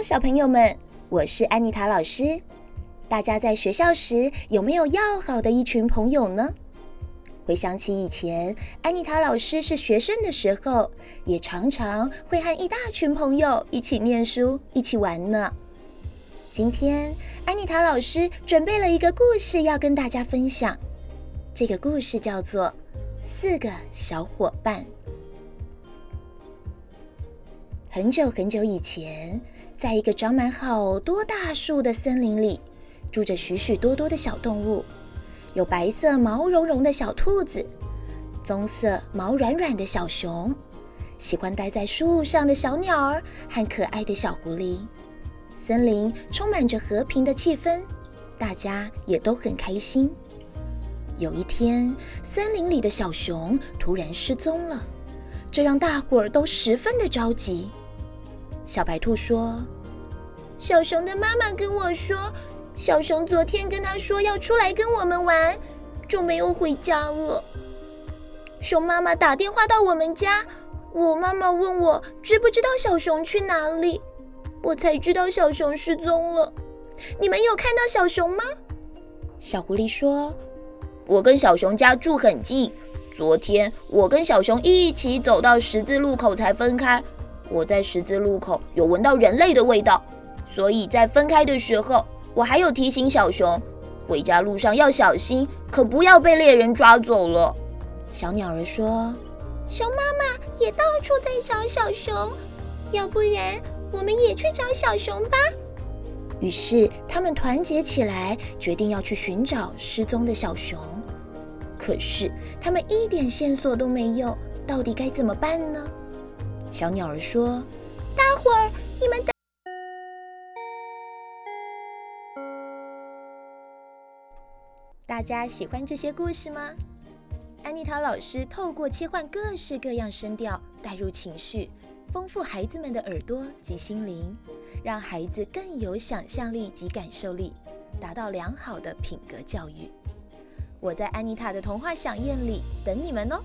小朋友们，我是安妮塔老师。大家在学校时有没有要好的一群朋友呢？回想起以前安妮塔老师是学生的时候，也常常会和一大群朋友一起念书、一起玩呢。今天安妮塔老师准备了一个故事要跟大家分享，这个故事叫做《四个小伙伴》。很久很久以前，在一个长满好多大树的森林里，住着许许多多的小动物。有白色毛茸茸的小兔子，棕色毛软软的小熊，喜欢待在树上的小鸟儿和可爱的小狐狸。森林充满着和平的气氛，大家也都很开心。有一天，森林里的小熊突然失踪了，这让大伙儿都十分的着急。小白兔说：“小熊的妈妈跟我说，小熊昨天跟他说要出来跟我们玩，就没有回家了。熊妈妈打电话到我们家，我妈妈问我知不知道小熊去哪里，我才知道小熊失踪了。你们有看到小熊吗？”小狐狸说：“我跟小熊家住很近，昨天我跟小熊一起走到十字路口才分开。”我在十字路口有闻到人类的味道，所以在分开的时候，我还有提醒小熊，回家路上要小心，可不要被猎人抓走了。小鸟儿说：“熊妈妈也到处在找小熊，要不然我们也去找小熊吧。”于是他们团结起来，决定要去寻找失踪的小熊。可是他们一点线索都没有，到底该怎么办呢？小鸟儿说：“大伙儿，你们等。”大家喜欢这些故事吗？安妮塔老师透过切换各式各样声调，带入情绪，丰富孩子们的耳朵及心灵，让孩子更有想象力及感受力，达到良好的品格教育。我在安妮塔的童话饗宴里等你们哦。